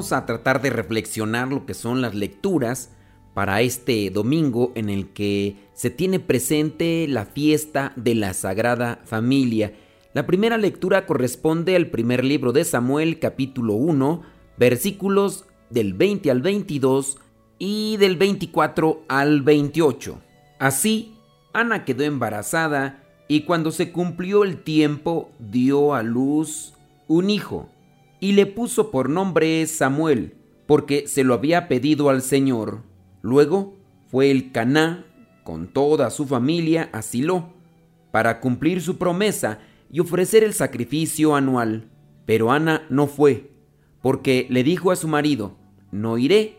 A tratar de reflexionar lo que son las lecturas para este domingo en el que se tiene presente la fiesta de la Sagrada Familia. La primera lectura corresponde al primer libro de Samuel capítulo 1 versículos del 20 al 22 y del 24 al 28. Así, Ana quedó embarazada y cuando se cumplió el tiempo dio a luz un hijo y le puso por nombre Samuel, porque se lo había pedido al Señor. Luego fue el Caná con toda su familia a Silo para cumplir su promesa y ofrecer el sacrificio anual. Pero Ana no fue, porque le dijo a su marido, no iré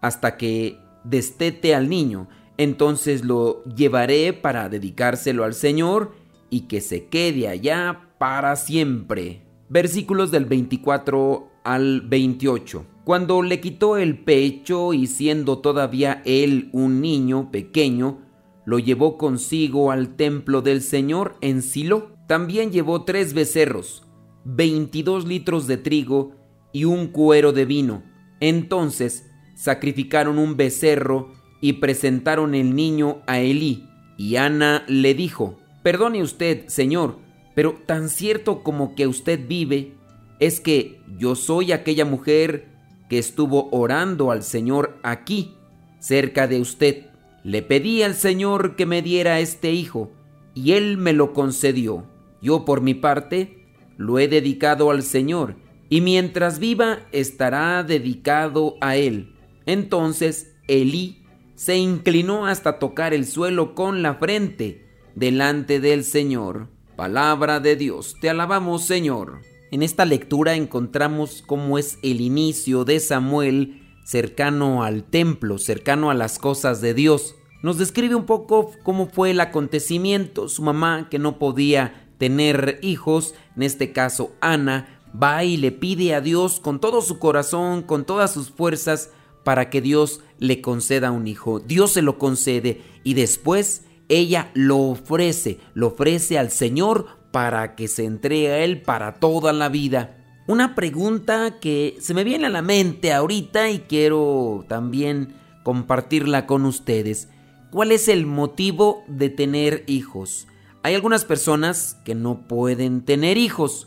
hasta que destete al niño, entonces lo llevaré para dedicárselo al Señor y que se quede allá para siempre versículos del 24 al 28. Cuando le quitó el pecho y siendo todavía él un niño pequeño, lo llevó consigo al templo del Señor en Silo. También llevó tres becerros, 22 litros de trigo y un cuero de vino. Entonces sacrificaron un becerro y presentaron el niño a Elí. Y Ana le dijo, Perdone usted, Señor, pero tan cierto como que usted vive, es que yo soy aquella mujer que estuvo orando al Señor aquí, cerca de usted. Le pedí al Señor que me diera este hijo, y Él me lo concedió. Yo por mi parte lo he dedicado al Señor, y mientras viva estará dedicado a Él. Entonces Elí se inclinó hasta tocar el suelo con la frente delante del Señor. Palabra de Dios, te alabamos Señor. En esta lectura encontramos cómo es el inicio de Samuel cercano al templo, cercano a las cosas de Dios. Nos describe un poco cómo fue el acontecimiento. Su mamá, que no podía tener hijos, en este caso Ana, va y le pide a Dios con todo su corazón, con todas sus fuerzas, para que Dios le conceda un hijo. Dios se lo concede y después ella lo ofrece, lo ofrece al Señor para que se entregue a Él para toda la vida. Una pregunta que se me viene a la mente ahorita y quiero también compartirla con ustedes. ¿Cuál es el motivo de tener hijos? Hay algunas personas que no pueden tener hijos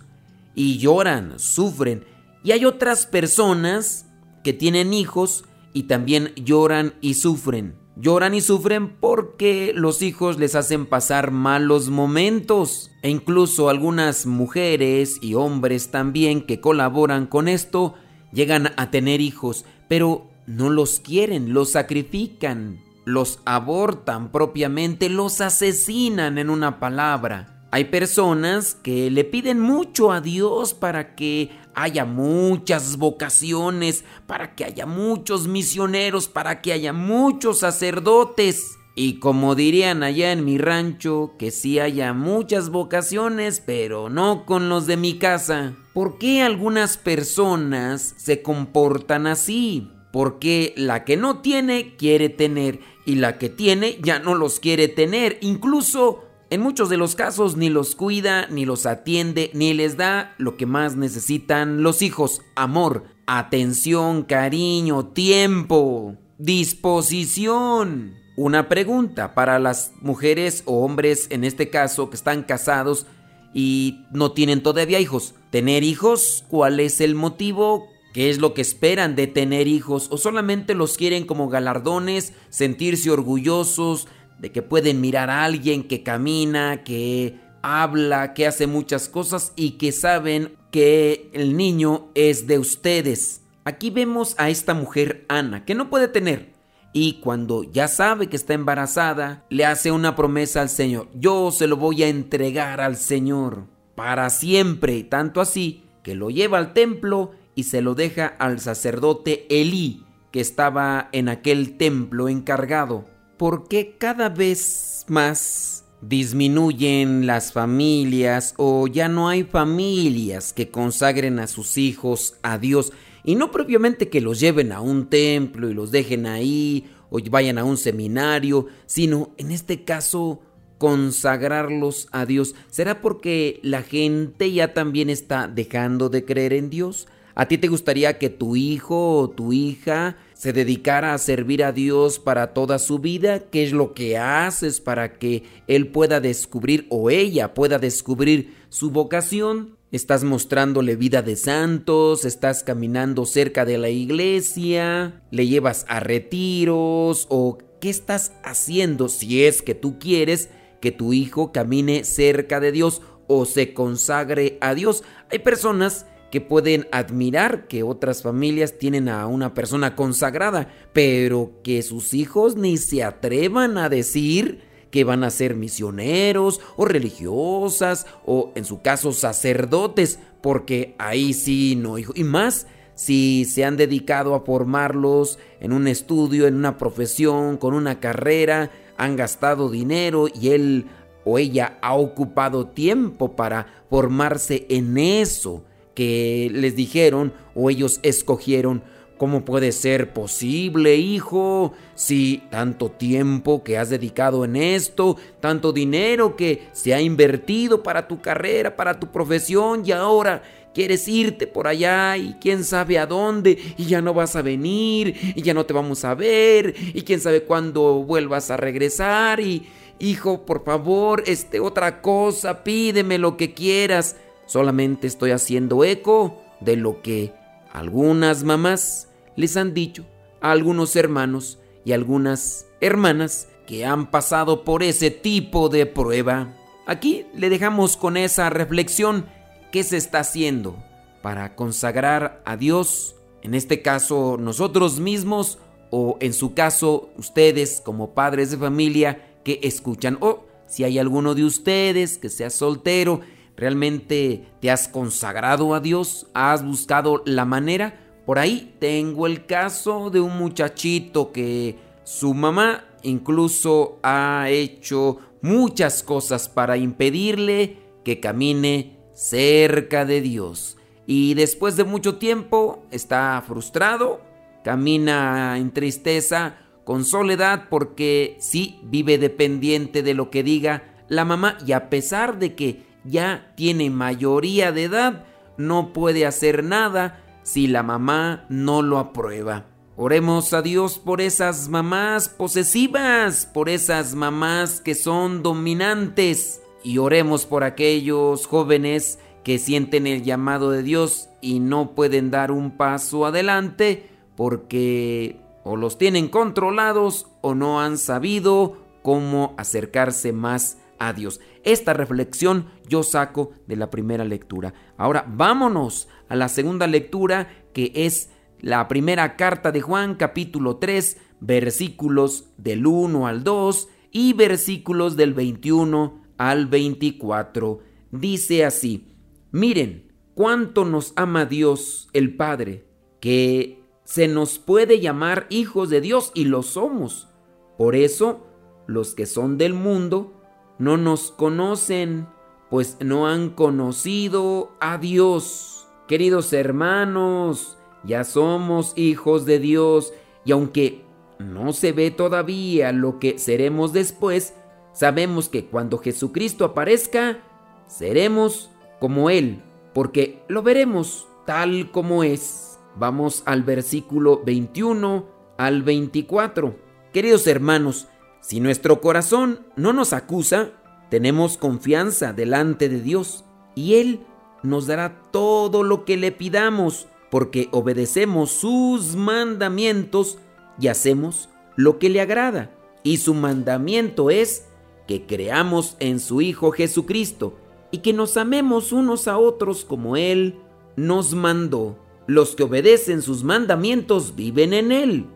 y lloran, sufren. Y hay otras personas que tienen hijos y también lloran y sufren. Lloran y sufren porque los hijos les hacen pasar malos momentos. E incluso algunas mujeres y hombres también que colaboran con esto llegan a tener hijos, pero no los quieren, los sacrifican, los abortan propiamente, los asesinan en una palabra. Hay personas que le piden mucho a Dios para que haya muchas vocaciones, para que haya muchos misioneros, para que haya muchos sacerdotes. Y como dirían allá en mi rancho, que sí haya muchas vocaciones, pero no con los de mi casa. ¿Por qué algunas personas se comportan así? Porque la que no tiene quiere tener y la que tiene ya no los quiere tener. Incluso en muchos de los casos ni los cuida, ni los atiende, ni les da lo que más necesitan los hijos, amor, atención, cariño, tiempo, disposición. Una pregunta para las mujeres o hombres en este caso que están casados y no tienen todavía hijos. ¿Tener hijos? ¿Cuál es el motivo? ¿Qué es lo que esperan de tener hijos? ¿O solamente los quieren como galardones, sentirse orgullosos, de que pueden mirar a alguien que camina, que habla, que hace muchas cosas y que saben que el niño es de ustedes. Aquí vemos a esta mujer Ana, que no puede tener. Y cuando ya sabe que está embarazada, le hace una promesa al Señor. Yo se lo voy a entregar al Señor para siempre. Tanto así que lo lleva al templo y se lo deja al sacerdote Elí que estaba en aquel templo encargado. Porque cada vez más disminuyen las familias o ya no hay familias que consagren a sus hijos a Dios y no propiamente que los lleven a un templo y los dejen ahí o vayan a un seminario, sino en este caso consagrarlos a Dios. ¿Será porque la gente ya también está dejando de creer en Dios? ¿A ti te gustaría que tu hijo o tu hija se dedicara a servir a Dios para toda su vida? ¿Qué es lo que haces para que él pueda descubrir o ella pueda descubrir su vocación? ¿Estás mostrándole vida de santos? ¿Estás caminando cerca de la iglesia? ¿Le llevas a retiros? ¿O qué estás haciendo si es que tú quieres que tu hijo camine cerca de Dios o se consagre a Dios? Hay personas que pueden admirar que otras familias tienen a una persona consagrada, pero que sus hijos ni se atrevan a decir que van a ser misioneros o religiosas o en su caso sacerdotes, porque ahí sí no, hijo. Y más si se han dedicado a formarlos en un estudio, en una profesión, con una carrera, han gastado dinero y él o ella ha ocupado tiempo para formarse en eso que les dijeron o ellos escogieron. ¿Cómo puede ser posible, hijo? Si tanto tiempo que has dedicado en esto, tanto dinero que se ha invertido para tu carrera, para tu profesión y ahora quieres irte por allá y quién sabe a dónde y ya no vas a venir y ya no te vamos a ver y quién sabe cuándo vuelvas a regresar y hijo, por favor, este otra cosa, pídeme lo que quieras. Solamente estoy haciendo eco de lo que algunas mamás les han dicho a algunos hermanos y algunas hermanas que han pasado por ese tipo de prueba. Aquí le dejamos con esa reflexión qué se está haciendo para consagrar a Dios, en este caso nosotros mismos o en su caso ustedes como padres de familia que escuchan o si hay alguno de ustedes que sea soltero ¿Realmente te has consagrado a Dios? ¿Has buscado la manera? Por ahí tengo el caso de un muchachito que su mamá incluso ha hecho muchas cosas para impedirle que camine cerca de Dios. Y después de mucho tiempo está frustrado, camina en tristeza, con soledad, porque sí vive dependiente de lo que diga la mamá y a pesar de que ya tiene mayoría de edad, no puede hacer nada si la mamá no lo aprueba. Oremos a Dios por esas mamás posesivas, por esas mamás que son dominantes. Y oremos por aquellos jóvenes que sienten el llamado de Dios y no pueden dar un paso adelante porque o los tienen controlados o no han sabido cómo acercarse más a Dios. Esta reflexión yo saco de la primera lectura. Ahora vámonos a la segunda lectura que es la primera carta de Juan capítulo 3 versículos del 1 al 2 y versículos del 21 al 24. Dice así, miren cuánto nos ama Dios el Padre, que se nos puede llamar hijos de Dios y lo somos. Por eso, los que son del mundo no nos conocen, pues no han conocido a Dios. Queridos hermanos, ya somos hijos de Dios y aunque no se ve todavía lo que seremos después, sabemos que cuando Jesucristo aparezca, seremos como Él, porque lo veremos tal como es. Vamos al versículo 21 al 24. Queridos hermanos, si nuestro corazón no nos acusa, tenemos confianza delante de Dios y Él nos dará todo lo que le pidamos porque obedecemos sus mandamientos y hacemos lo que le agrada. Y su mandamiento es que creamos en su Hijo Jesucristo y que nos amemos unos a otros como Él nos mandó. Los que obedecen sus mandamientos viven en Él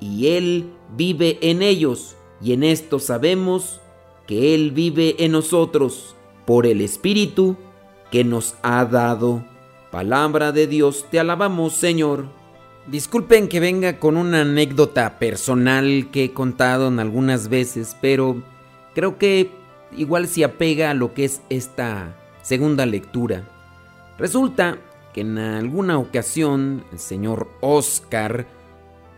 y Él vive en ellos y en esto sabemos que Él vive en nosotros por el Espíritu que nos ha dado. Palabra de Dios, te alabamos Señor. Disculpen que venga con una anécdota personal que he contado en algunas veces, pero creo que igual se apega a lo que es esta segunda lectura. Resulta que en alguna ocasión el señor Oscar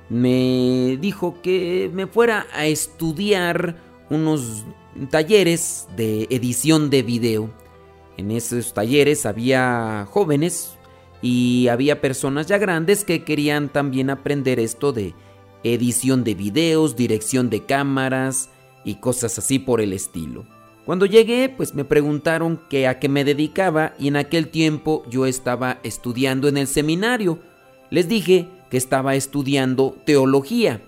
me dijo que me fuera a estudiar unos talleres de edición de video. En esos talleres había jóvenes y había personas ya grandes que querían también aprender esto de edición de videos, dirección de cámaras y cosas así por el estilo. Cuando llegué, pues me preguntaron que a qué me dedicaba y en aquel tiempo yo estaba estudiando en el seminario. Les dije que estaba estudiando teología.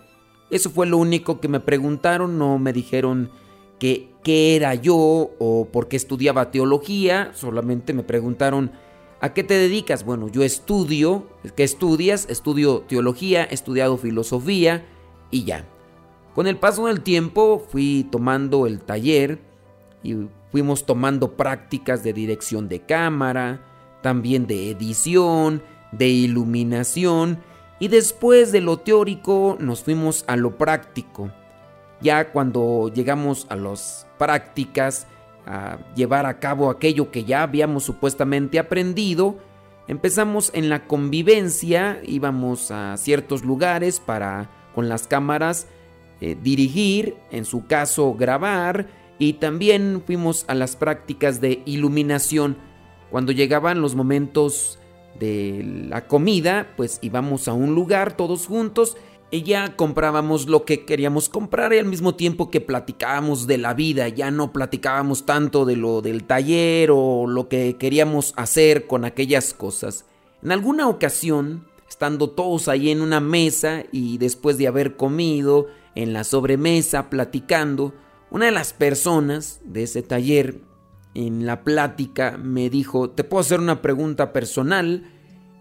Eso fue lo único que me preguntaron, no me dijeron que qué era yo o por qué estudiaba teología, solamente me preguntaron ¿A qué te dedicas? Bueno, yo estudio, ¿qué estudias? Estudio teología, he estudiado filosofía y ya. Con el paso del tiempo fui tomando el taller y fuimos tomando prácticas de dirección de cámara, también de edición, de iluminación y después de lo teórico nos fuimos a lo práctico. Ya cuando llegamos a las prácticas, a llevar a cabo aquello que ya habíamos supuestamente aprendido, empezamos en la convivencia, íbamos a ciertos lugares para con las cámaras eh, dirigir, en su caso grabar, y también fuimos a las prácticas de iluminación. Cuando llegaban los momentos de la comida, pues íbamos a un lugar todos juntos y ya comprábamos lo que queríamos comprar y al mismo tiempo que platicábamos de la vida, ya no platicábamos tanto de lo del taller o lo que queríamos hacer con aquellas cosas. En alguna ocasión, estando todos ahí en una mesa y después de haber comido en la sobremesa platicando, una de las personas de ese taller en la plática me dijo, ¿te puedo hacer una pregunta personal?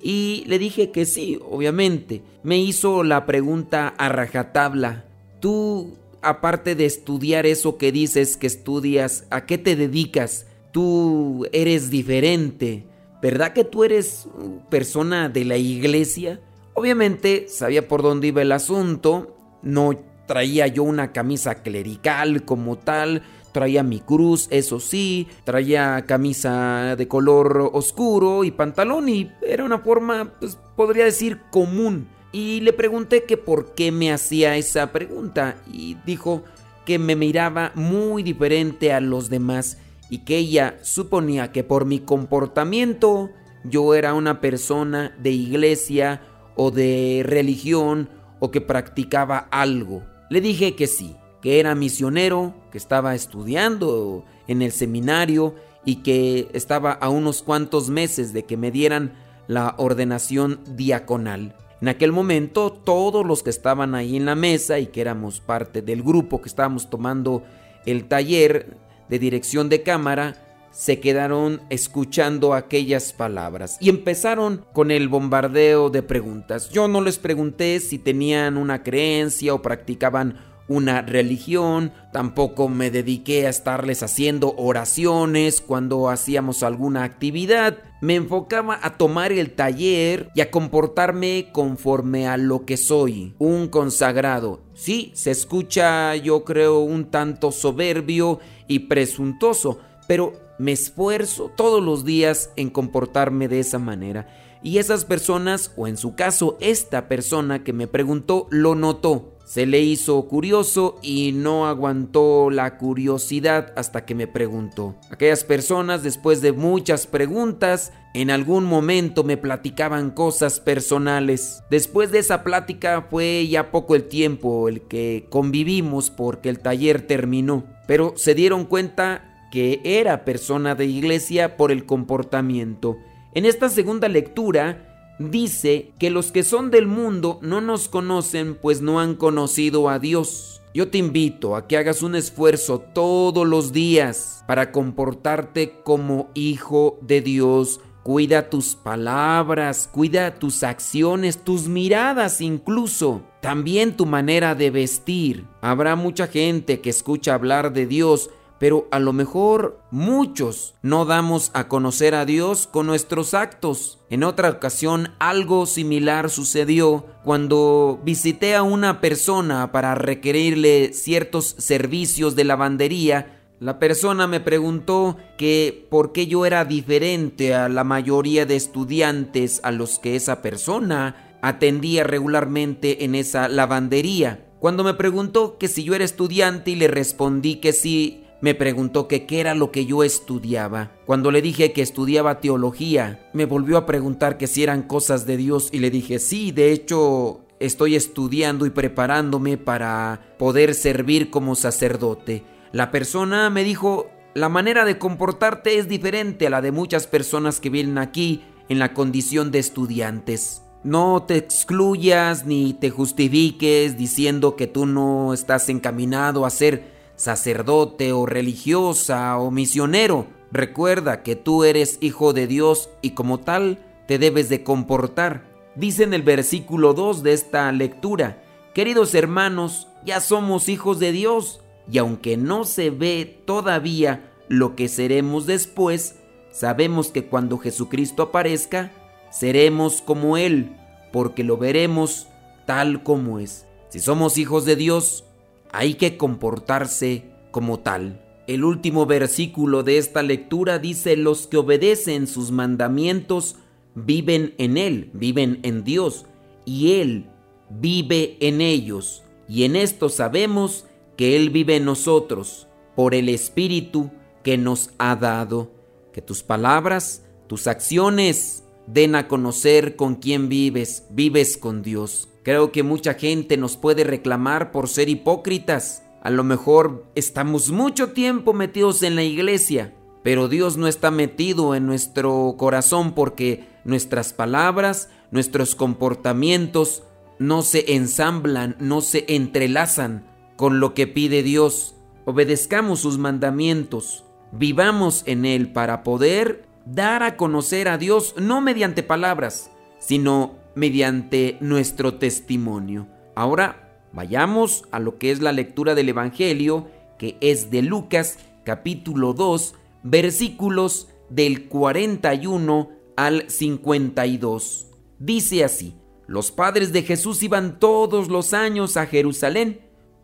Y le dije que sí, obviamente. Me hizo la pregunta a rajatabla. Tú, aparte de estudiar eso que dices que estudias, ¿a qué te dedicas? Tú eres diferente. ¿Verdad que tú eres persona de la iglesia? Obviamente sabía por dónde iba el asunto. No traía yo una camisa clerical como tal Traía mi cruz, eso sí, traía camisa de color oscuro y pantalón y era una forma, pues podría decir, común. Y le pregunté que por qué me hacía esa pregunta y dijo que me miraba muy diferente a los demás y que ella suponía que por mi comportamiento yo era una persona de iglesia o de religión o que practicaba algo. Le dije que sí, que era misionero, que estaba estudiando en el seminario y que estaba a unos cuantos meses de que me dieran la ordenación diaconal. En aquel momento todos los que estaban ahí en la mesa y que éramos parte del grupo que estábamos tomando el taller de dirección de cámara, se quedaron escuchando aquellas palabras y empezaron con el bombardeo de preguntas. Yo no les pregunté si tenían una creencia o practicaban una religión, tampoco me dediqué a estarles haciendo oraciones cuando hacíamos alguna actividad, me enfocaba a tomar el taller y a comportarme conforme a lo que soy, un consagrado. Sí, se escucha yo creo un tanto soberbio y presuntuoso, pero me esfuerzo todos los días en comportarme de esa manera. Y esas personas, o en su caso esta persona que me preguntó, lo notó se le hizo curioso y no aguantó la curiosidad hasta que me preguntó. Aquellas personas, después de muchas preguntas, en algún momento me platicaban cosas personales. Después de esa plática fue ya poco el tiempo el que convivimos porque el taller terminó. Pero se dieron cuenta que era persona de iglesia por el comportamiento. En esta segunda lectura, dice que los que son del mundo no nos conocen pues no han conocido a Dios. Yo te invito a que hagas un esfuerzo todos los días para comportarte como hijo de Dios. Cuida tus palabras, cuida tus acciones, tus miradas incluso. También tu manera de vestir. Habrá mucha gente que escucha hablar de Dios, pero a lo mejor muchos no damos a conocer a Dios con nuestros actos. En otra ocasión algo similar sucedió cuando visité a una persona para requerirle ciertos servicios de lavandería. La persona me preguntó que por qué yo era diferente a la mayoría de estudiantes a los que esa persona atendía regularmente en esa lavandería. Cuando me preguntó que si yo era estudiante y le respondí que sí, me preguntó que qué era lo que yo estudiaba. Cuando le dije que estudiaba teología, me volvió a preguntar que si eran cosas de Dios y le dije sí, de hecho estoy estudiando y preparándome para poder servir como sacerdote. La persona me dijo, la manera de comportarte es diferente a la de muchas personas que vienen aquí en la condición de estudiantes. No te excluyas ni te justifiques diciendo que tú no estás encaminado a ser sacerdote o religiosa o misionero. Recuerda que tú eres hijo de Dios y como tal te debes de comportar. Dice en el versículo 2 de esta lectura, queridos hermanos, ya somos hijos de Dios y aunque no se ve todavía lo que seremos después, sabemos que cuando Jesucristo aparezca, seremos como Él, porque lo veremos tal como es. Si somos hijos de Dios, hay que comportarse como tal. El último versículo de esta lectura dice, los que obedecen sus mandamientos viven en Él, viven en Dios, y Él vive en ellos. Y en esto sabemos que Él vive en nosotros, por el Espíritu que nos ha dado. Que tus palabras, tus acciones den a conocer con quién vives, vives con Dios. Creo que mucha gente nos puede reclamar por ser hipócritas. A lo mejor estamos mucho tiempo metidos en la iglesia, pero Dios no está metido en nuestro corazón porque nuestras palabras, nuestros comportamientos no se ensamblan, no se entrelazan con lo que pide Dios. Obedezcamos sus mandamientos, vivamos en Él para poder dar a conocer a Dios no mediante palabras, sino mediante nuestro testimonio. Ahora vayamos a lo que es la lectura del Evangelio, que es de Lucas capítulo 2, versículos del 41 al 52. Dice así, los padres de Jesús iban todos los años a Jerusalén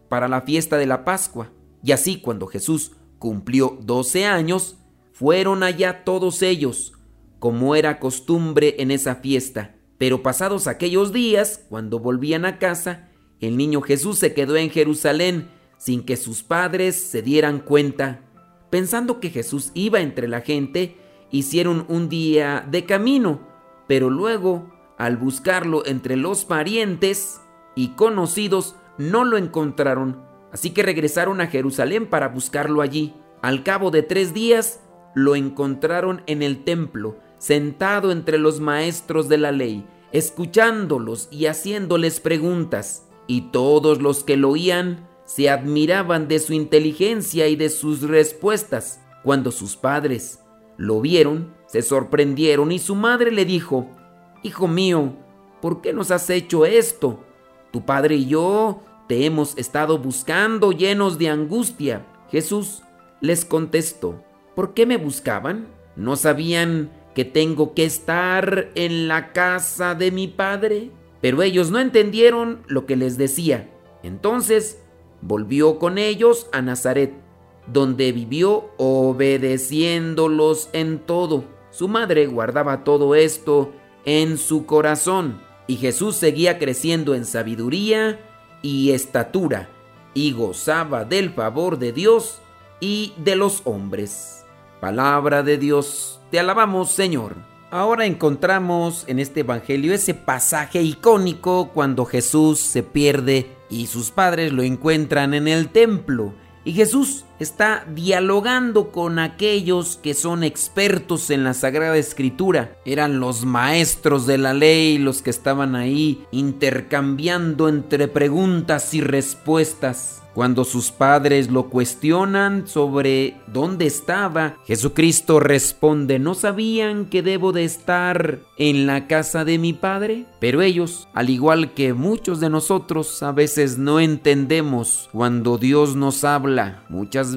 para la fiesta de la Pascua, y así cuando Jesús cumplió 12 años, fueron allá todos ellos, como era costumbre en esa fiesta. Pero pasados aquellos días, cuando volvían a casa, el niño Jesús se quedó en Jerusalén sin que sus padres se dieran cuenta. Pensando que Jesús iba entre la gente, hicieron un día de camino, pero luego, al buscarlo entre los parientes y conocidos, no lo encontraron, así que regresaron a Jerusalén para buscarlo allí. Al cabo de tres días, lo encontraron en el templo, sentado entre los maestros de la ley, escuchándolos y haciéndoles preguntas, y todos los que lo oían se admiraban de su inteligencia y de sus respuestas. Cuando sus padres lo vieron, se sorprendieron y su madre le dijo, Hijo mío, ¿por qué nos has hecho esto? Tu padre y yo te hemos estado buscando llenos de angustia. Jesús les contestó, ¿Por qué me buscaban? ¿No sabían que tengo que estar en la casa de mi padre? Pero ellos no entendieron lo que les decía. Entonces volvió con ellos a Nazaret, donde vivió obedeciéndolos en todo. Su madre guardaba todo esto en su corazón, y Jesús seguía creciendo en sabiduría y estatura, y gozaba del favor de Dios y de los hombres. Palabra de Dios, te alabamos Señor. Ahora encontramos en este Evangelio ese pasaje icónico cuando Jesús se pierde y sus padres lo encuentran en el templo. Y Jesús está dialogando con aquellos que son expertos en la Sagrada Escritura. Eran los maestros de la ley los que estaban ahí intercambiando entre preguntas y respuestas. Cuando sus padres lo cuestionan sobre dónde estaba, Jesucristo responde, ¿no sabían que debo de estar en la casa de mi Padre? Pero ellos, al igual que muchos de nosotros, a veces no entendemos cuando Dios nos habla.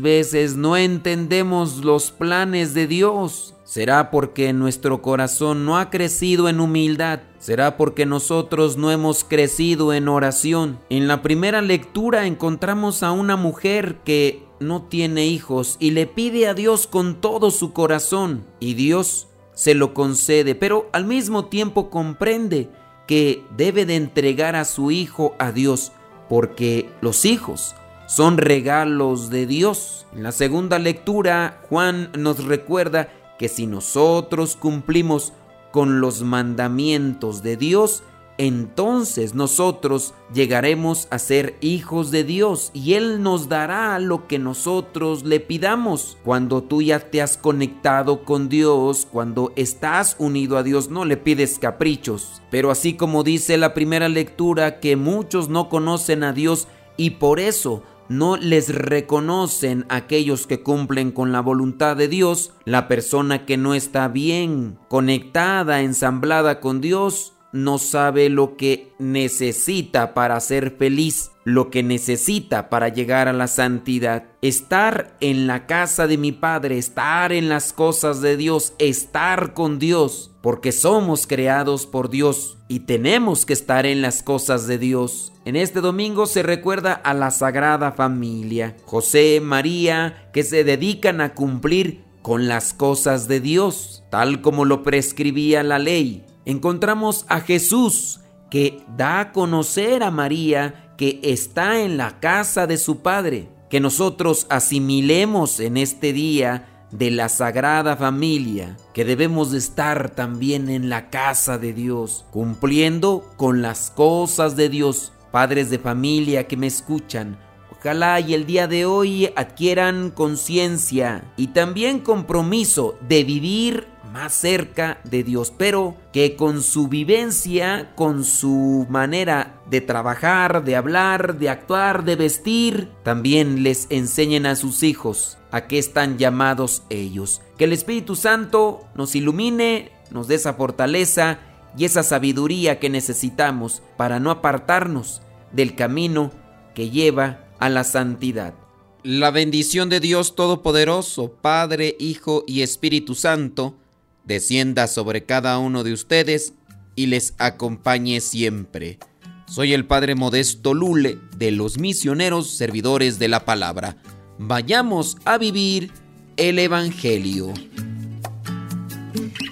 Veces no entendemos los planes de Dios. ¿Será porque nuestro corazón no ha crecido en humildad? ¿Será porque nosotros no hemos crecido en oración? En la primera lectura encontramos a una mujer que no tiene hijos y le pide a Dios con todo su corazón y Dios se lo concede, pero al mismo tiempo comprende que debe de entregar a su hijo a Dios porque los hijos son regalos de Dios. En la segunda lectura Juan nos recuerda que si nosotros cumplimos con los mandamientos de Dios, entonces nosotros llegaremos a ser hijos de Dios y Él nos dará lo que nosotros le pidamos. Cuando tú ya te has conectado con Dios, cuando estás unido a Dios, no le pides caprichos. Pero así como dice la primera lectura que muchos no conocen a Dios y por eso no les reconocen aquellos que cumplen con la voluntad de Dios, la persona que no está bien conectada, ensamblada con Dios, no sabe lo que necesita para ser feliz, lo que necesita para llegar a la santidad. Estar en la casa de mi Padre, estar en las cosas de Dios, estar con Dios, porque somos creados por Dios y tenemos que estar en las cosas de Dios. En este domingo se recuerda a la Sagrada Familia, José, María, que se dedican a cumplir con las cosas de Dios, tal como lo prescribía la ley encontramos a Jesús que da a conocer a María que está en la casa de su Padre, que nosotros asimilemos en este día de la Sagrada Familia, que debemos de estar también en la casa de Dios, cumpliendo con las cosas de Dios. Padres de familia que me escuchan, ojalá y el día de hoy adquieran conciencia y también compromiso de vivir más cerca de Dios, pero que con su vivencia, con su manera de trabajar, de hablar, de actuar, de vestir, también les enseñen a sus hijos a qué están llamados ellos. Que el Espíritu Santo nos ilumine, nos dé esa fortaleza y esa sabiduría que necesitamos para no apartarnos del camino que lleva a la santidad. La bendición de Dios Todopoderoso, Padre, Hijo y Espíritu Santo, descienda sobre cada uno de ustedes y les acompañe siempre. Soy el Padre Modesto Lule de los misioneros servidores de la palabra. Vayamos a vivir el Evangelio.